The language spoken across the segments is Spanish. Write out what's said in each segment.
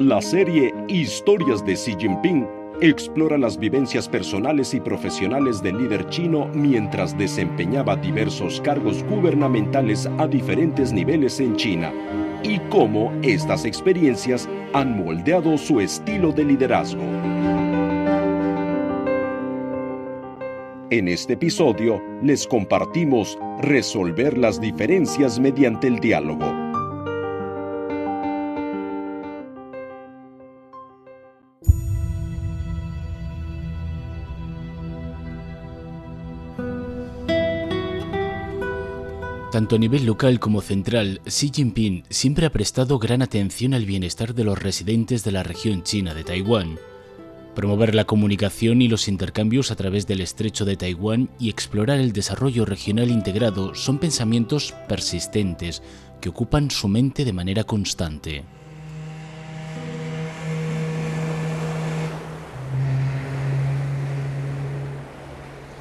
La serie Historias de Xi Jinping explora las vivencias personales y profesionales del líder chino mientras desempeñaba diversos cargos gubernamentales a diferentes niveles en China y cómo estas experiencias han moldeado su estilo de liderazgo. En este episodio les compartimos Resolver las diferencias mediante el diálogo. Tanto a nivel local como central, Xi Jinping siempre ha prestado gran atención al bienestar de los residentes de la región china de Taiwán promover la comunicación y los intercambios a través del estrecho de Taiwán y explorar el desarrollo regional integrado son pensamientos persistentes que ocupan su mente de manera constante.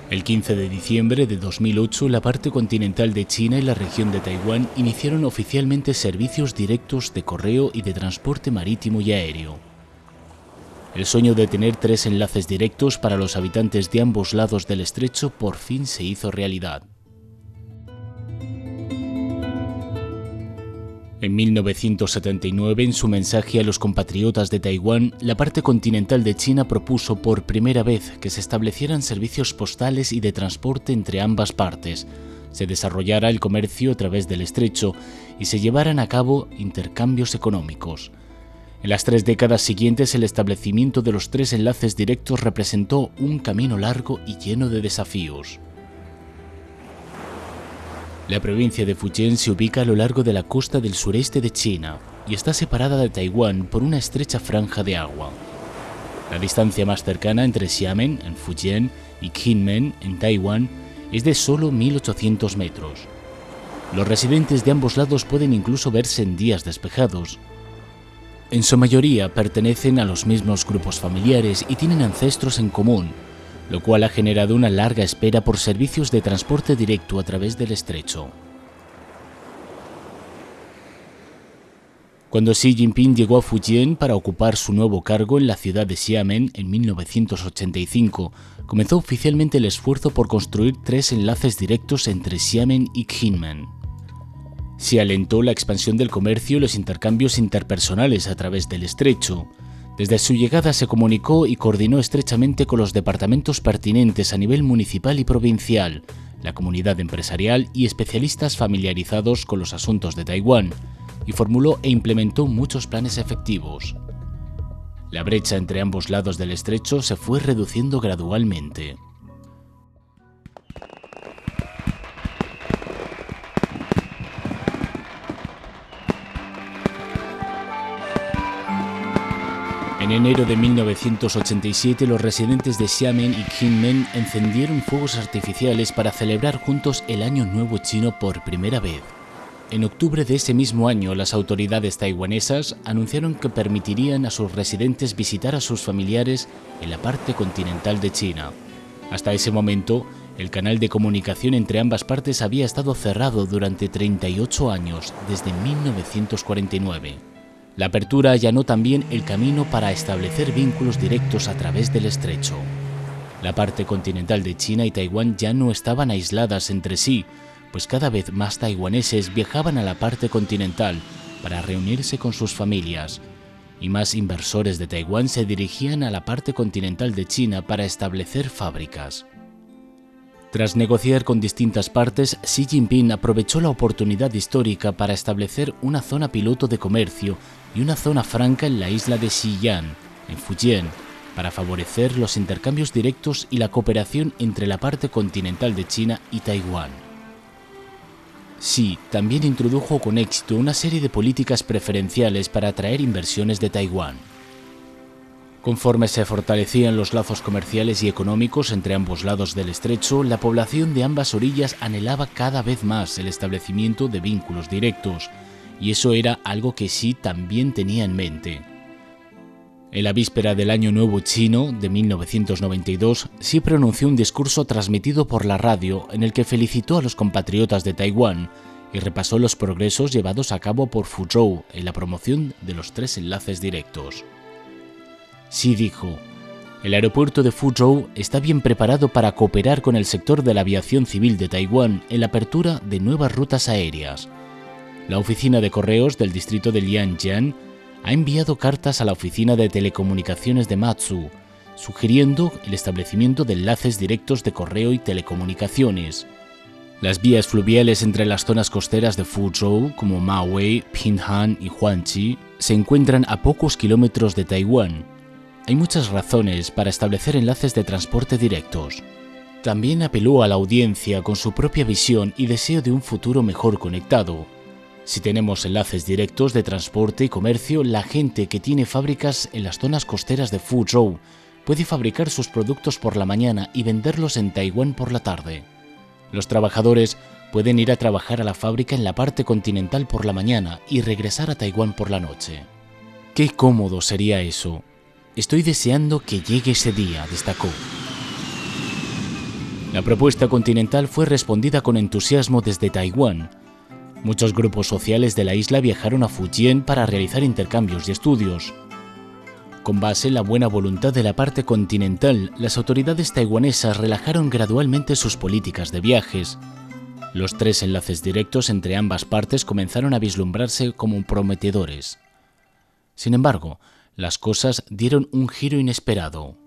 El 15 de diciembre de 2008, la parte continental de China y la región de Taiwán iniciaron oficialmente servicios directos de correo y de transporte marítimo y aéreo. El sueño de tener tres enlaces directos para los habitantes de ambos lados del estrecho por fin se hizo realidad. En 1979, en su mensaje a los compatriotas de Taiwán, la parte continental de China propuso por primera vez que se establecieran servicios postales y de transporte entre ambas partes, se desarrollara el comercio a través del estrecho y se llevaran a cabo intercambios económicos. En las tres décadas siguientes el establecimiento de los tres enlaces directos representó un camino largo y lleno de desafíos. La provincia de Fujian se ubica a lo largo de la costa del sureste de China y está separada de Taiwán por una estrecha franja de agua. La distancia más cercana entre Xiamen, en Fujian, y Kinmen, en Taiwán, es de solo 1.800 metros. Los residentes de ambos lados pueden incluso verse en días despejados, en su mayoría pertenecen a los mismos grupos familiares y tienen ancestros en común, lo cual ha generado una larga espera por servicios de transporte directo a través del estrecho. Cuando Xi Jinping llegó a Fujian para ocupar su nuevo cargo en la ciudad de Xiamen en 1985, comenzó oficialmente el esfuerzo por construir tres enlaces directos entre Xiamen y Kinmen. Se alentó la expansión del comercio y los intercambios interpersonales a través del estrecho. Desde su llegada se comunicó y coordinó estrechamente con los departamentos pertinentes a nivel municipal y provincial, la comunidad empresarial y especialistas familiarizados con los asuntos de Taiwán, y formuló e implementó muchos planes efectivos. La brecha entre ambos lados del estrecho se fue reduciendo gradualmente. En enero de 1987 los residentes de Xiamen y Kinmen encendieron fuegos artificiales para celebrar juntos el Año Nuevo Chino por primera vez. En octubre de ese mismo año, las autoridades taiwanesas anunciaron que permitirían a sus residentes visitar a sus familiares en la parte continental de China. Hasta ese momento, el canal de comunicación entre ambas partes había estado cerrado durante 38 años, desde 1949. La apertura allanó también el camino para establecer vínculos directos a través del estrecho. La parte continental de China y Taiwán ya no estaban aisladas entre sí, pues cada vez más taiwaneses viajaban a la parte continental para reunirse con sus familias, y más inversores de Taiwán se dirigían a la parte continental de China para establecer fábricas. Tras negociar con distintas partes, Xi Jinping aprovechó la oportunidad histórica para establecer una zona piloto de comercio y una zona franca en la isla de Xi'an, en Fujian, para favorecer los intercambios directos y la cooperación entre la parte continental de China y Taiwán. Xi también introdujo con éxito una serie de políticas preferenciales para atraer inversiones de Taiwán. Conforme se fortalecían los lazos comerciales y económicos entre ambos lados del estrecho, la población de ambas orillas anhelaba cada vez más el establecimiento de vínculos directos, y eso era algo que Xi también tenía en mente. En la víspera del Año Nuevo Chino de 1992, Xi pronunció un discurso transmitido por la radio en el que felicitó a los compatriotas de Taiwán y repasó los progresos llevados a cabo por Fuzhou en la promoción de los tres enlaces directos. Xi dijo, el aeropuerto de Fuzhou está bien preparado para cooperar con el sector de la aviación civil de Taiwán en la apertura de nuevas rutas aéreas. La oficina de correos del distrito de Lianjian ha enviado cartas a la oficina de telecomunicaciones de Matsu, sugiriendo el establecimiento de enlaces directos de correo y telecomunicaciones. Las vías fluviales entre las zonas costeras de Fuzhou, como Maui, Pinghan y Huangqi, se encuentran a pocos kilómetros de Taiwán. Hay muchas razones para establecer enlaces de transporte directos. También apeló a la audiencia con su propia visión y deseo de un futuro mejor conectado. Si tenemos enlaces directos de transporte y comercio, la gente que tiene fábricas en las zonas costeras de Fuzhou puede fabricar sus productos por la mañana y venderlos en Taiwán por la tarde. Los trabajadores pueden ir a trabajar a la fábrica en la parte continental por la mañana y regresar a Taiwán por la noche. Qué cómodo sería eso. Estoy deseando que llegue ese día, destacó. La propuesta continental fue respondida con entusiasmo desde Taiwán. Muchos grupos sociales de la isla viajaron a Fujian para realizar intercambios y estudios. Con base en la buena voluntad de la parte continental, las autoridades taiwanesas relajaron gradualmente sus políticas de viajes. Los tres enlaces directos entre ambas partes comenzaron a vislumbrarse como prometedores. Sin embargo, las cosas dieron un giro inesperado.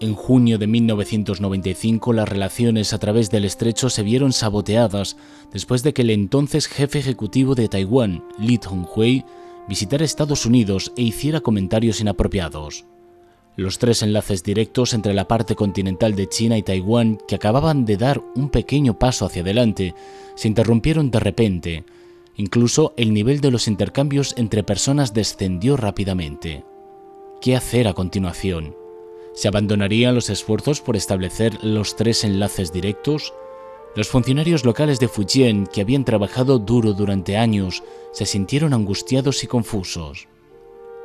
En junio de 1995 las relaciones a través del estrecho se vieron saboteadas después de que el entonces jefe ejecutivo de Taiwán, Li Tonghui, visitar Estados Unidos e hiciera comentarios inapropiados. Los tres enlaces directos entre la parte continental de China y Taiwán, que acababan de dar un pequeño paso hacia adelante, se interrumpieron de repente. Incluso el nivel de los intercambios entre personas descendió rápidamente. ¿Qué hacer a continuación? ¿Se abandonarían los esfuerzos por establecer los tres enlaces directos? Los funcionarios locales de Fujian, que habían trabajado duro durante años, se sintieron angustiados y confusos.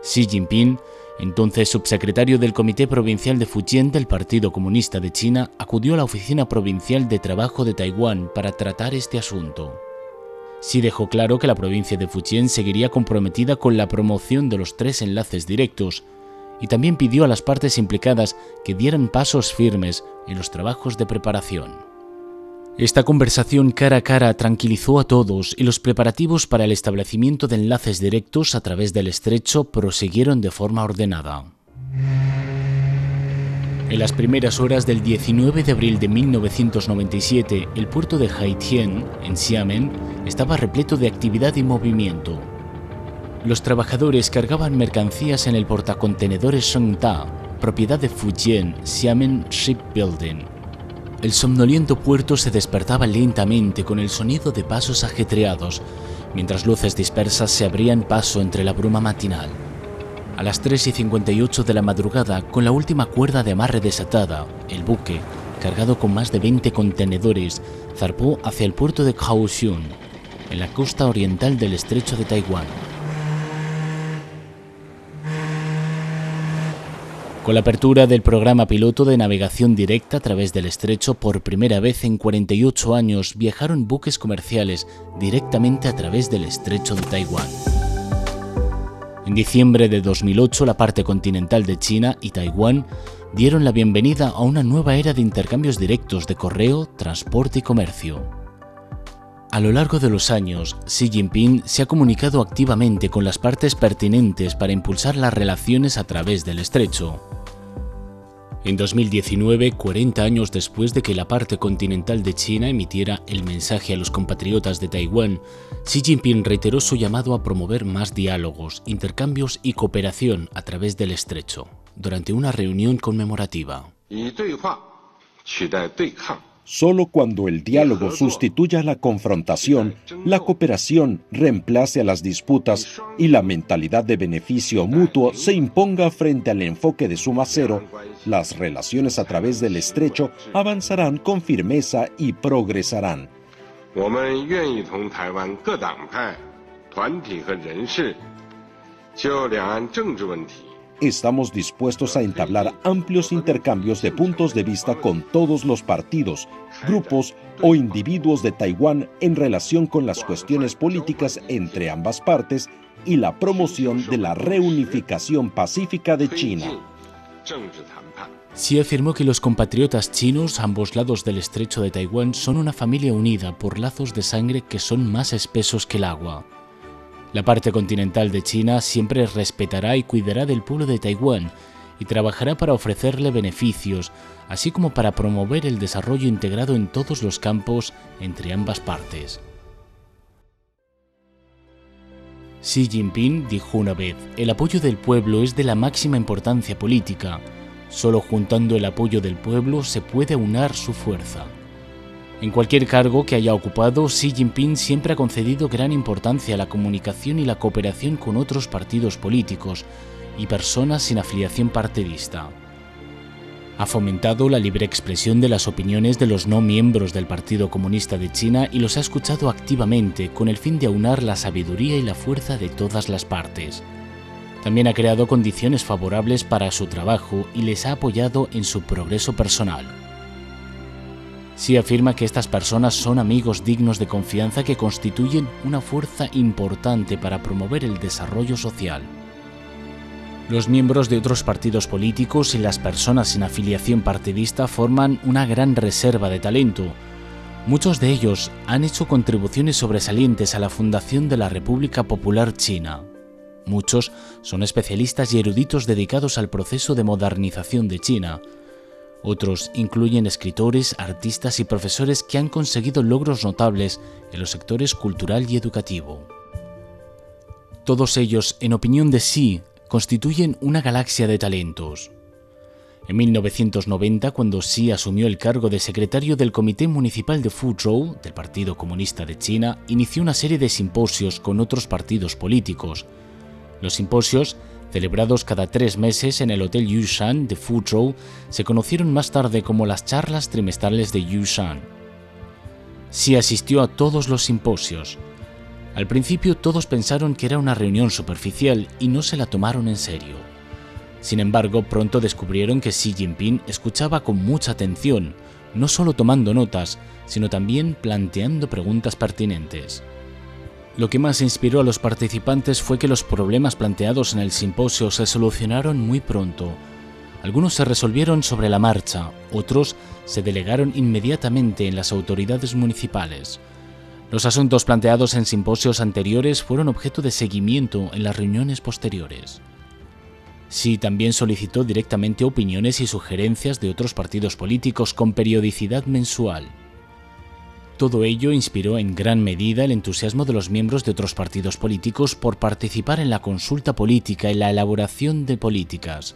Xi Jinping, entonces subsecretario del Comité Provincial de Fujian del Partido Comunista de China, acudió a la Oficina Provincial de Trabajo de Taiwán para tratar este asunto. Xi dejó claro que la provincia de Fujian seguiría comprometida con la promoción de los tres enlaces directos y también pidió a las partes implicadas que dieran pasos firmes en los trabajos de preparación. Esta conversación cara a cara tranquilizó a todos y los preparativos para el establecimiento de enlaces directos a través del estrecho prosiguieron de forma ordenada. En las primeras horas del 19 de abril de 1997, el puerto de Haitien, en Xiamen, estaba repleto de actividad y movimiento. Los trabajadores cargaban mercancías en el portacontenedores Shengda, propiedad de Fujian Xiamen Shipbuilding el somnoliento puerto se despertaba lentamente con el sonido de pasos ajetreados, mientras luces dispersas se abrían paso entre la bruma matinal. A las 3 y 58 de la madrugada, con la última cuerda de amarre desatada, el buque, cargado con más de 20 contenedores, zarpó hacia el puerto de Kaohsiung, en la costa oriental del estrecho de Taiwán. Con la apertura del programa piloto de navegación directa a través del estrecho, por primera vez en 48 años viajaron buques comerciales directamente a través del estrecho de Taiwán. En diciembre de 2008, la parte continental de China y Taiwán dieron la bienvenida a una nueva era de intercambios directos de correo, transporte y comercio. A lo largo de los años, Xi Jinping se ha comunicado activamente con las partes pertinentes para impulsar las relaciones a través del estrecho. En 2019, 40 años después de que la parte continental de China emitiera el mensaje a los compatriotas de Taiwán, Xi Jinping reiteró su llamado a promover más diálogos, intercambios y cooperación a través del estrecho, durante una reunión conmemorativa. Solo cuando el diálogo sustituya la confrontación, la cooperación reemplace a las disputas y la mentalidad de beneficio mutuo se imponga frente al enfoque de suma cero, las relaciones a través del estrecho avanzarán con firmeza y progresarán. estamos dispuestos a entablar amplios intercambios de puntos de vista con todos los partidos, grupos o individuos de Taiwán en relación con las cuestiones políticas entre ambas partes y la promoción de la reunificación pacífica de China. Xi afirmó que los compatriotas chinos ambos lados del estrecho de Taiwán son una familia unida por lazos de sangre que son más espesos que el agua. La parte continental de China siempre respetará y cuidará del pueblo de Taiwán y trabajará para ofrecerle beneficios, así como para promover el desarrollo integrado en todos los campos entre ambas partes. Xi Jinping dijo una vez, el apoyo del pueblo es de la máxima importancia política, Solo juntando el apoyo del pueblo se puede aunar su fuerza. En cualquier cargo que haya ocupado, Xi Jinping siempre ha concedido gran importancia a la comunicación y la cooperación con otros partidos políticos y personas sin afiliación partidista. Ha fomentado la libre expresión de las opiniones de los no miembros del Partido Comunista de China y los ha escuchado activamente con el fin de aunar la sabiduría y la fuerza de todas las partes. También ha creado condiciones favorables para su trabajo y les ha apoyado en su progreso personal. Sí afirma que estas personas son amigos dignos de confianza que constituyen una fuerza importante para promover el desarrollo social. Los miembros de otros partidos políticos y las personas sin afiliación partidista forman una gran reserva de talento. Muchos de ellos han hecho contribuciones sobresalientes a la fundación de la República Popular China. Muchos son especialistas y eruditos dedicados al proceso de modernización de China. Otros incluyen escritores, artistas y profesores que han conseguido logros notables en los sectores cultural y educativo. Todos ellos, en opinión de Xi, constituyen una galaxia de talentos. En 1990, cuando Xi asumió el cargo de secretario del Comité Municipal de Fuzhou del Partido Comunista de China, inició una serie de simposios con otros partidos políticos, los simposios, celebrados cada tres meses en el Hotel Yushan de Fuzhou, se conocieron más tarde como las charlas trimestrales de Yushan. Sí asistió a todos los simposios. Al principio todos pensaron que era una reunión superficial y no se la tomaron en serio. Sin embargo, pronto descubrieron que Xi Jinping escuchaba con mucha atención, no solo tomando notas, sino también planteando preguntas pertinentes. Lo que más inspiró a los participantes fue que los problemas planteados en el simposio se solucionaron muy pronto. Algunos se resolvieron sobre la marcha, otros se delegaron inmediatamente en las autoridades municipales. Los asuntos planteados en simposios anteriores fueron objeto de seguimiento en las reuniones posteriores. Sí, también solicitó directamente opiniones y sugerencias de otros partidos políticos con periodicidad mensual. Todo ello inspiró en gran medida el entusiasmo de los miembros de otros partidos políticos por participar en la consulta política y la elaboración de políticas.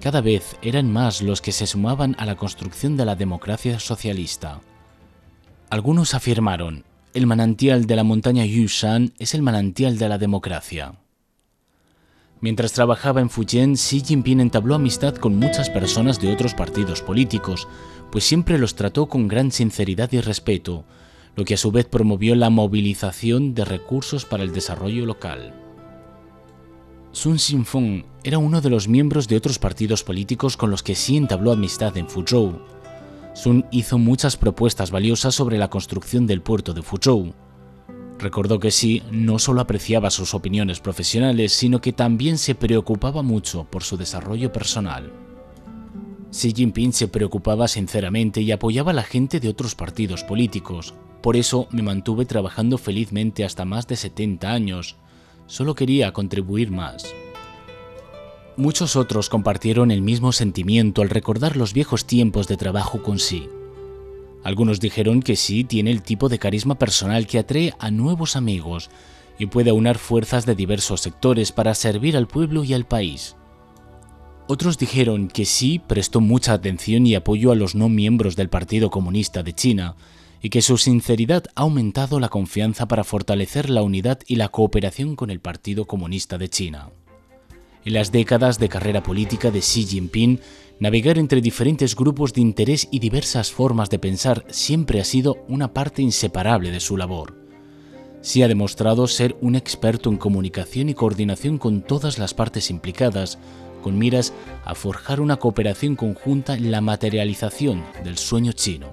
Cada vez eran más los que se sumaban a la construcción de la democracia socialista. Algunos afirmaron, el manantial de la montaña Yushan es el manantial de la democracia. Mientras trabajaba en Fujian, Xi Jinping entabló amistad con muchas personas de otros partidos políticos, pues siempre los trató con gran sinceridad y respeto, lo que a su vez promovió la movilización de recursos para el desarrollo local. Sun Xinfeng era uno de los miembros de otros partidos políticos con los que Xi entabló amistad en Fuzhou. Sun hizo muchas propuestas valiosas sobre la construcción del puerto de Fuzhou, Recordó que sí, no solo apreciaba sus opiniones profesionales, sino que también se preocupaba mucho por su desarrollo personal. Xi Jinping se preocupaba sinceramente y apoyaba a la gente de otros partidos políticos. Por eso me mantuve trabajando felizmente hasta más de 70 años. Solo quería contribuir más. Muchos otros compartieron el mismo sentimiento al recordar los viejos tiempos de trabajo con Xi. Algunos dijeron que sí tiene el tipo de carisma personal que atrae a nuevos amigos y puede aunar fuerzas de diversos sectores para servir al pueblo y al país. Otros dijeron que sí prestó mucha atención y apoyo a los no miembros del Partido Comunista de China y que su sinceridad ha aumentado la confianza para fortalecer la unidad y la cooperación con el Partido Comunista de China. En las décadas de carrera política de Xi Jinping, navegar entre diferentes grupos de interés y diversas formas de pensar siempre ha sido una parte inseparable de su labor. Xi ha demostrado ser un experto en comunicación y coordinación con todas las partes implicadas, con miras a forjar una cooperación conjunta en la materialización del sueño chino.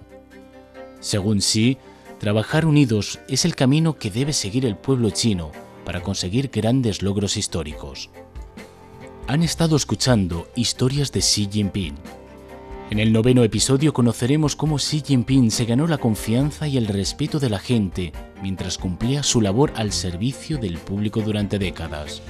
Según Xi, trabajar unidos es el camino que debe seguir el pueblo chino para conseguir grandes logros históricos. Han estado escuchando historias de Xi Jinping. En el noveno episodio conoceremos cómo Xi Jinping se ganó la confianza y el respeto de la gente mientras cumplía su labor al servicio del público durante décadas.